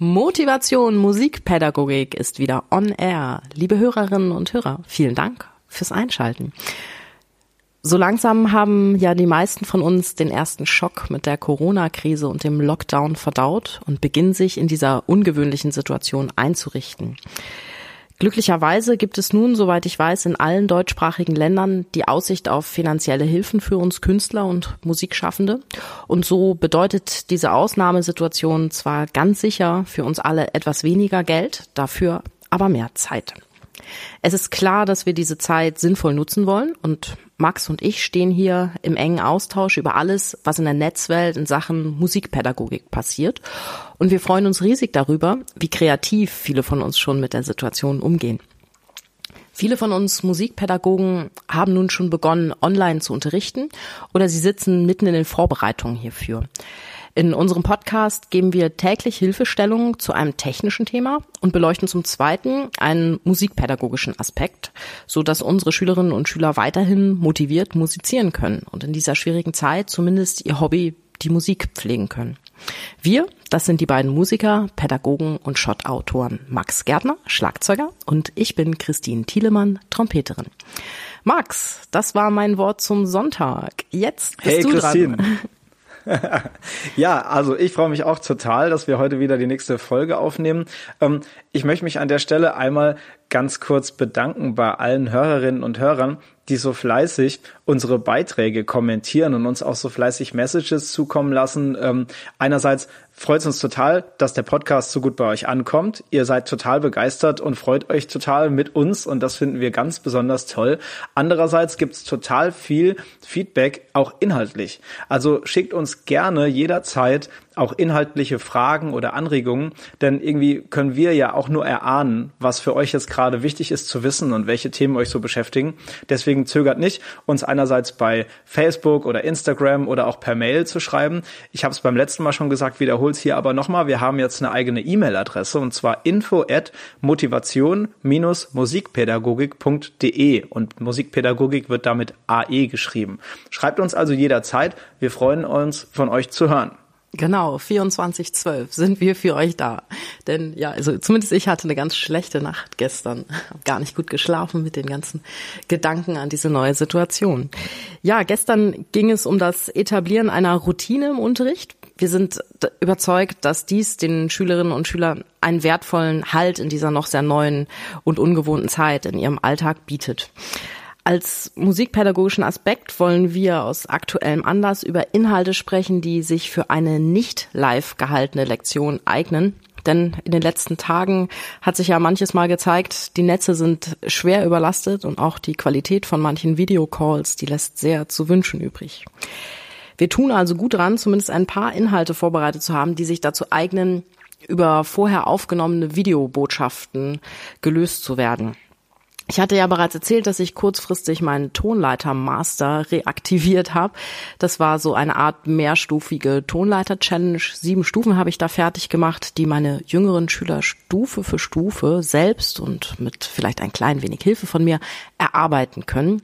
Motivation Musikpädagogik ist wieder on air. Liebe Hörerinnen und Hörer, vielen Dank fürs Einschalten. So langsam haben ja die meisten von uns den ersten Schock mit der Corona-Krise und dem Lockdown verdaut und beginnen sich in dieser ungewöhnlichen Situation einzurichten. Glücklicherweise gibt es nun, soweit ich weiß, in allen deutschsprachigen Ländern die Aussicht auf finanzielle Hilfen für uns Künstler und Musikschaffende. Und so bedeutet diese Ausnahmesituation zwar ganz sicher für uns alle etwas weniger Geld, dafür aber mehr Zeit. Es ist klar, dass wir diese Zeit sinnvoll nutzen wollen und Max und ich stehen hier im engen Austausch über alles, was in der Netzwelt in Sachen Musikpädagogik passiert. Und wir freuen uns riesig darüber, wie kreativ viele von uns schon mit der Situation umgehen. Viele von uns Musikpädagogen haben nun schon begonnen, online zu unterrichten oder sie sitzen mitten in den Vorbereitungen hierfür. In unserem Podcast geben wir täglich Hilfestellungen zu einem technischen Thema und beleuchten zum Zweiten einen musikpädagogischen Aspekt, so dass unsere Schülerinnen und Schüler weiterhin motiviert musizieren können und in dieser schwierigen Zeit zumindest ihr Hobby, die Musik pflegen können. Wir, das sind die beiden Musiker, Pädagogen und Schott-Autoren Max Gärtner, Schlagzeuger und ich bin Christine Thielemann, Trompeterin. Max, das war mein Wort zum Sonntag. Jetzt bist hey, du Christine. dran. ja, also ich freue mich auch total, dass wir heute wieder die nächste Folge aufnehmen. Ähm, ich möchte mich an der Stelle einmal ganz kurz bedanken bei allen Hörerinnen und Hörern, die so fleißig unsere Beiträge kommentieren und uns auch so fleißig Messages zukommen lassen. Ähm, einerseits freut es uns total, dass der Podcast so gut bei euch ankommt. Ihr seid total begeistert und freut euch total mit uns und das finden wir ganz besonders toll. Andererseits gibt es total viel Feedback, auch inhaltlich. Also schickt uns gerne jederzeit auch inhaltliche Fragen oder Anregungen, denn irgendwie können wir ja auch nur erahnen, was für euch jetzt gerade wichtig ist zu wissen und welche Themen euch so beschäftigen. Deswegen zögert nicht, uns einerseits bei Facebook oder Instagram oder auch per Mail zu schreiben. Ich habe es beim letzten Mal schon gesagt, wiederhole es hier aber nochmal. Wir haben jetzt eine eigene E-Mail-Adresse und zwar info at motivation-musikpädagogik.de und Musikpädagogik wird damit AE geschrieben. Schreibt uns also jederzeit. Wir freuen uns, von euch zu hören. Genau, 24.12 sind wir für euch da. Denn ja, also zumindest ich hatte eine ganz schlechte Nacht gestern. Hab gar nicht gut geschlafen mit den ganzen Gedanken an diese neue Situation. Ja, gestern ging es um das Etablieren einer Routine im Unterricht. Wir sind überzeugt, dass dies den Schülerinnen und Schülern einen wertvollen Halt in dieser noch sehr neuen und ungewohnten Zeit in ihrem Alltag bietet. Als musikpädagogischen Aspekt wollen wir aus aktuellem Anlass über Inhalte sprechen, die sich für eine nicht live gehaltene Lektion eignen. Denn in den letzten Tagen hat sich ja manches Mal gezeigt, die Netze sind schwer überlastet und auch die Qualität von manchen Videocalls, die lässt sehr zu wünschen übrig. Wir tun also gut dran, zumindest ein paar Inhalte vorbereitet zu haben, die sich dazu eignen, über vorher aufgenommene Videobotschaften gelöst zu werden. Ich hatte ja bereits erzählt, dass ich kurzfristig meinen Tonleiter-Master reaktiviert habe. Das war so eine Art mehrstufige Tonleiter-Challenge. Sieben Stufen habe ich da fertig gemacht, die meine jüngeren Schüler Stufe für Stufe selbst und mit vielleicht ein klein wenig Hilfe von mir erarbeiten können.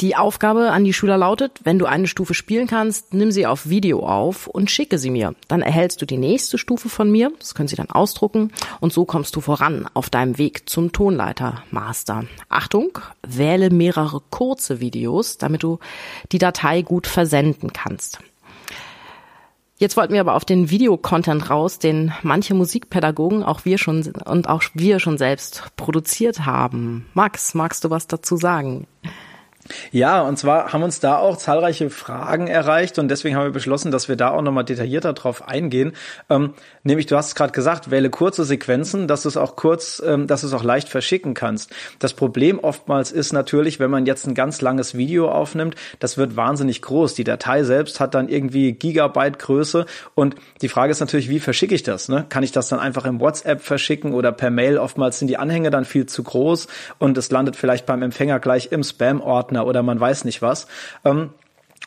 Die Aufgabe an die Schüler lautet, wenn du eine Stufe spielen kannst, nimm sie auf Video auf und schicke sie mir. Dann erhältst du die nächste Stufe von mir, das können sie dann ausdrucken und so kommst du voran auf deinem Weg zum Tonleiter Master. Achtung, wähle mehrere kurze Videos, damit du die Datei gut versenden kannst. Jetzt wollten wir aber auf den Videocontent raus, den manche Musikpädagogen, auch wir schon und auch wir schon selbst produziert haben. Max, magst du was dazu sagen? Ja, und zwar haben uns da auch zahlreiche Fragen erreicht und deswegen haben wir beschlossen, dass wir da auch nochmal detaillierter drauf eingehen. Ähm, nämlich, du hast es gerade gesagt, wähle kurze Sequenzen, dass du es auch kurz, ähm, dass du es auch leicht verschicken kannst. Das Problem oftmals ist natürlich, wenn man jetzt ein ganz langes Video aufnimmt, das wird wahnsinnig groß. Die Datei selbst hat dann irgendwie Gigabyte Größe und die Frage ist natürlich, wie verschicke ich das? Ne? Kann ich das dann einfach im WhatsApp verschicken oder per Mail? Oftmals sind die Anhänge dann viel zu groß und es landet vielleicht beim Empfänger gleich im Spam-Ordner Partner oder man weiß nicht was. Ähm,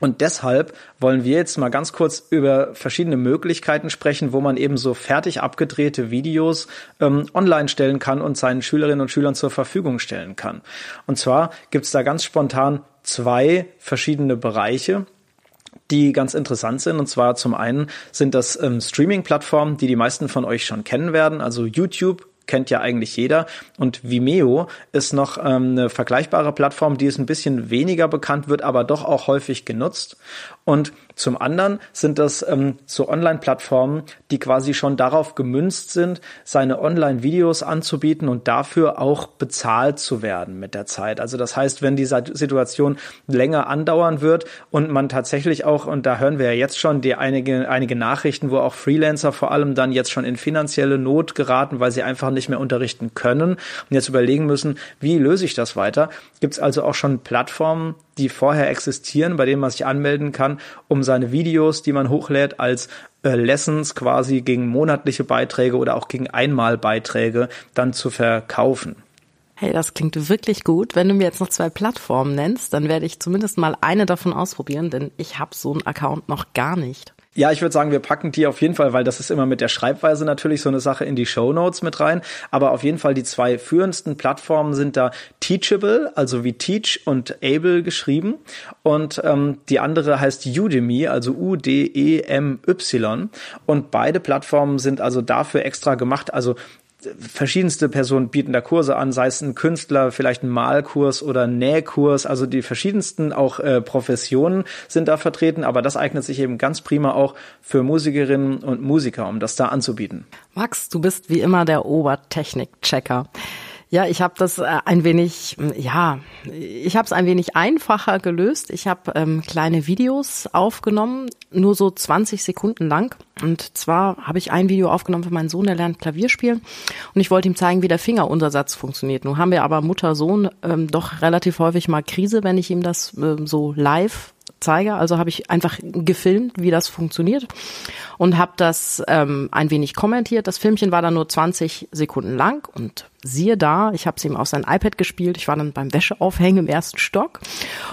und deshalb wollen wir jetzt mal ganz kurz über verschiedene Möglichkeiten sprechen, wo man eben so fertig abgedrehte Videos ähm, online stellen kann und seinen Schülerinnen und Schülern zur Verfügung stellen kann. Und zwar gibt es da ganz spontan zwei verschiedene Bereiche die ganz interessant sind. Und zwar zum einen sind das ähm, Streaming-Plattformen, die die meisten von euch schon kennen werden, also YouTube, kennt ja eigentlich jeder. Und Vimeo ist noch ähm, eine vergleichbare Plattform, die ist ein bisschen weniger bekannt, wird aber doch auch häufig genutzt. Und zum anderen sind das ähm, so Online-Plattformen, die quasi schon darauf gemünzt sind, seine Online-Videos anzubieten und dafür auch bezahlt zu werden mit der Zeit. Also das heißt, wenn die Situation länger andauern wird und man tatsächlich auch, und da hören wir ja jetzt schon die einige, einige Nachrichten, wo auch Freelancer vor allem dann jetzt schon in finanzielle Not geraten, weil sie einfach nicht mehr unterrichten können und jetzt überlegen müssen, wie löse ich das weiter, gibt es also auch schon Plattformen, die vorher existieren, bei denen man sich anmelden kann, um seine Videos, die man hochlädt, als äh, Lessons quasi gegen monatliche Beiträge oder auch gegen Einmalbeiträge dann zu verkaufen. Hey, das klingt wirklich gut. Wenn du mir jetzt noch zwei Plattformen nennst, dann werde ich zumindest mal eine davon ausprobieren, denn ich habe so einen Account noch gar nicht. Ja, ich würde sagen, wir packen die auf jeden Fall, weil das ist immer mit der Schreibweise natürlich so eine Sache in die Show Notes mit rein. Aber auf jeden Fall die zwei führendsten Plattformen sind da Teachable, also wie Teach und Able geschrieben. Und ähm, die andere heißt Udemy, also U-D-E-M-Y. Und beide Plattformen sind also dafür extra gemacht. Also verschiedenste Personen bieten da Kurse an, sei es ein Künstler, vielleicht ein Malkurs oder ein Nähkurs, also die verschiedensten auch äh, Professionen sind da vertreten, aber das eignet sich eben ganz prima auch für Musikerinnen und Musiker, um das da anzubieten. Max, du bist wie immer der Obertechnik-Checker. Ja, ich habe das äh, ein wenig, ja, ich habe es ein wenig einfacher gelöst. Ich habe ähm, kleine Videos aufgenommen, nur so 20 Sekunden lang. Und zwar habe ich ein Video aufgenommen für meinen Sohn, der lernt Klavier spielen. Und ich wollte ihm zeigen, wie der Fingeruntersatz funktioniert. Nun haben wir aber Mutter-Sohn ähm, doch relativ häufig mal Krise, wenn ich ihm das ähm, so live zeige. Also habe ich einfach gefilmt, wie das funktioniert und habe das ähm, ein wenig kommentiert. Das Filmchen war dann nur 20 Sekunden lang und siehe da, ich habe es ihm auf sein iPad gespielt. Ich war dann beim Wäscheaufhängen im ersten Stock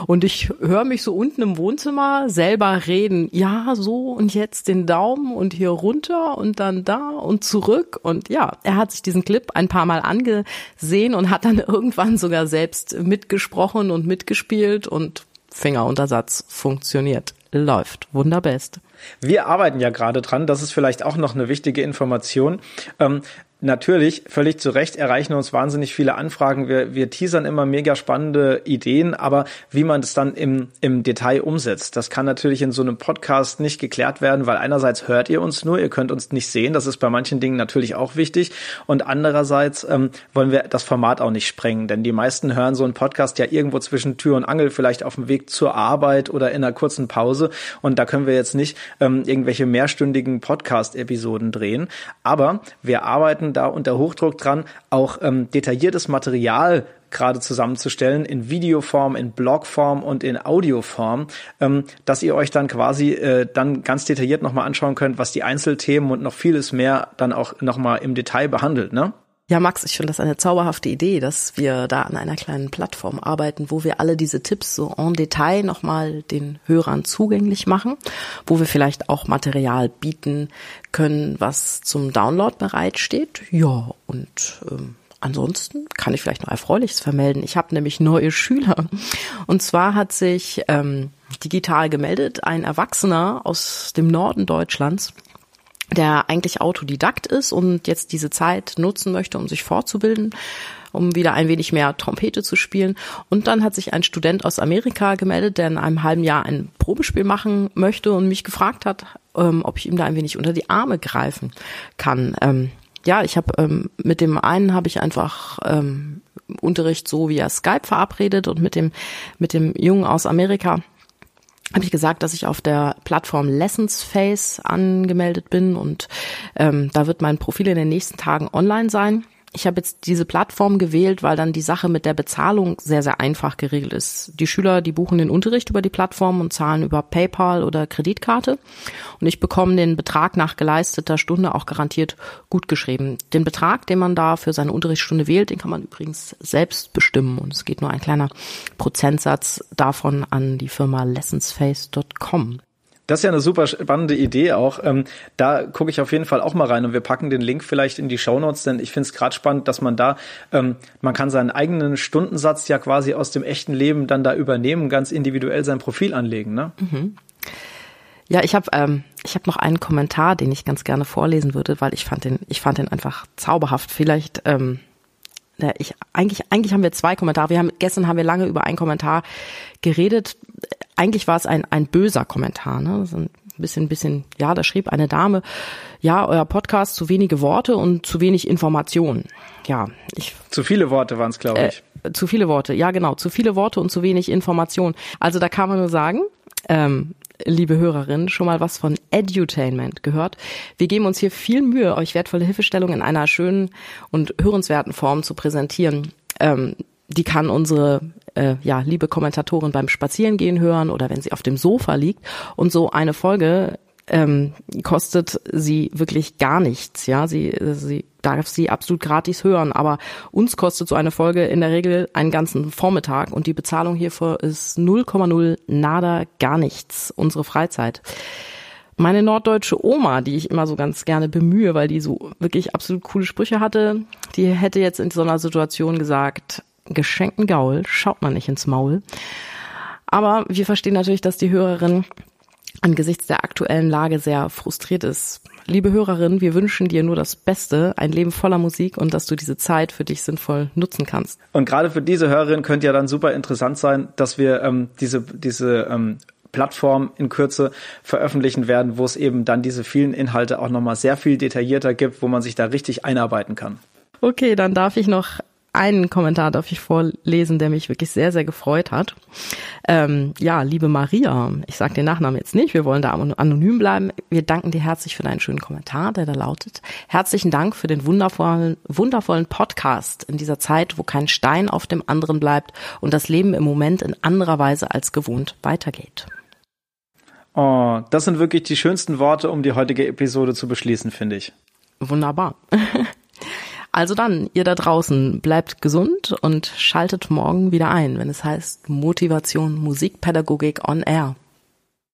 und ich höre mich so unten im Wohnzimmer selber reden. Ja, so und jetzt den Daumen und hier runter und dann da und zurück. Und ja, er hat sich diesen Clip ein paar Mal angesehen und hat dann irgendwann sogar selbst mitgesprochen und mitgespielt und Fingeruntersatz funktioniert. Läuft. Wunderbest. Wir arbeiten ja gerade dran, das ist vielleicht auch noch eine wichtige Information. Ähm, Natürlich, völlig zu Recht erreichen uns wahnsinnig viele Anfragen. Wir, wir teasern immer mega spannende Ideen, aber wie man es dann im, im Detail umsetzt, das kann natürlich in so einem Podcast nicht geklärt werden, weil einerseits hört ihr uns nur, ihr könnt uns nicht sehen, das ist bei manchen Dingen natürlich auch wichtig. Und andererseits ähm, wollen wir das Format auch nicht sprengen, denn die meisten hören so einen Podcast ja irgendwo zwischen Tür und Angel, vielleicht auf dem Weg zur Arbeit oder in einer kurzen Pause. Und da können wir jetzt nicht ähm, irgendwelche mehrstündigen Podcast-Episoden drehen, aber wir arbeiten da unter Hochdruck dran, auch ähm, detailliertes Material gerade zusammenzustellen in Videoform, in Blogform und in Audioform, ähm, dass ihr euch dann quasi äh, dann ganz detailliert nochmal anschauen könnt, was die Einzelthemen und noch vieles mehr dann auch nochmal im Detail behandelt, ne? Ja, Max, ich finde das eine zauberhafte Idee, dass wir da an einer kleinen Plattform arbeiten, wo wir alle diese Tipps so en Detail nochmal den Hörern zugänglich machen, wo wir vielleicht auch Material bieten können, was zum Download bereitsteht. Ja, und ähm, ansonsten kann ich vielleicht noch Erfreuliches vermelden. Ich habe nämlich neue Schüler. Und zwar hat sich ähm, digital gemeldet ein Erwachsener aus dem Norden Deutschlands, der eigentlich Autodidakt ist und jetzt diese Zeit nutzen möchte, um sich fortzubilden, um wieder ein wenig mehr Trompete zu spielen. Und dann hat sich ein Student aus Amerika gemeldet, der in einem halben Jahr ein Probespiel machen möchte und mich gefragt hat, ähm, ob ich ihm da ein wenig unter die Arme greifen kann. Ähm, ja, ich habe ähm, mit dem einen habe ich einfach ähm, Unterricht so via Skype verabredet und mit dem mit dem Jungen aus Amerika habe ich gesagt, dass ich auf der Plattform Lessons Face angemeldet bin und ähm, da wird mein Profil in den nächsten Tagen online sein ich habe jetzt diese Plattform gewählt, weil dann die Sache mit der Bezahlung sehr, sehr einfach geregelt ist. Die Schüler, die buchen den Unterricht über die Plattform und zahlen über PayPal oder Kreditkarte. Und ich bekomme den Betrag nach geleisteter Stunde auch garantiert gut geschrieben. Den Betrag, den man da für seine Unterrichtsstunde wählt, den kann man übrigens selbst bestimmen. Und es geht nur ein kleiner Prozentsatz davon an die Firma lessonsface.com. Das ist ja eine super spannende Idee auch. Ähm, da gucke ich auf jeden Fall auch mal rein und wir packen den Link vielleicht in die Show Notes, denn ich finde es gerade spannend, dass man da, ähm, man kann seinen eigenen Stundensatz ja quasi aus dem echten Leben dann da übernehmen, ganz individuell sein Profil anlegen. Ne? Mhm. Ja, ich habe ähm, ich habe noch einen Kommentar, den ich ganz gerne vorlesen würde, weil ich fand den ich fand den einfach zauberhaft. Vielleicht ähm, ich eigentlich eigentlich haben wir zwei Kommentare. Wir haben gestern haben wir lange über einen Kommentar geredet. Eigentlich war es ein ein böser Kommentar, ne? So ein bisschen bisschen ja, da schrieb eine Dame, ja, euer Podcast zu wenige Worte und zu wenig Informationen. Ja, ich zu viele Worte waren es, glaube ich. Äh, zu viele Worte, ja genau, zu viele Worte und zu wenig Information. Also da kann man nur sagen, ähm, liebe Hörerinnen, schon mal was von Edutainment gehört. Wir geben uns hier viel Mühe, euch wertvolle Hilfestellung in einer schönen und hörenswerten Form zu präsentieren. Ähm, die kann unsere äh, ja, liebe Kommentatorin beim Spazierengehen hören oder wenn sie auf dem Sofa liegt. Und so eine Folge ähm, kostet sie wirklich gar nichts. Ja, sie, sie darf sie absolut gratis hören, aber uns kostet so eine Folge in der Regel einen ganzen Vormittag und die Bezahlung hierfür ist 0,0 nada gar nichts, unsere Freizeit. Meine norddeutsche Oma, die ich immer so ganz gerne bemühe, weil die so wirklich absolut coole Sprüche hatte, die hätte jetzt in so einer Situation gesagt, geschenkten Gaul schaut man nicht ins Maul. Aber wir verstehen natürlich, dass die Hörerin angesichts der aktuellen Lage sehr frustriert ist. Liebe Hörerin, wir wünschen dir nur das Beste, ein Leben voller Musik und dass du diese Zeit für dich sinnvoll nutzen kannst. Und gerade für diese Hörerin könnte ja dann super interessant sein, dass wir ähm, diese, diese ähm, Plattform in Kürze veröffentlichen werden, wo es eben dann diese vielen Inhalte auch nochmal sehr viel detaillierter gibt, wo man sich da richtig einarbeiten kann. Okay, dann darf ich noch einen Kommentar darf ich vorlesen, der mich wirklich sehr, sehr gefreut hat. Ähm, ja, liebe Maria, ich sage den Nachnamen jetzt nicht, wir wollen da anonym bleiben. Wir danken dir herzlich für deinen schönen Kommentar, der da lautet. Herzlichen Dank für den wundervollen, wundervollen Podcast in dieser Zeit, wo kein Stein auf dem anderen bleibt und das Leben im Moment in anderer Weise als gewohnt weitergeht. Oh, das sind wirklich die schönsten Worte, um die heutige Episode zu beschließen, finde ich. Wunderbar. Also dann, ihr da draußen, bleibt gesund und schaltet morgen wieder ein, wenn es heißt Motivation Musikpädagogik on Air.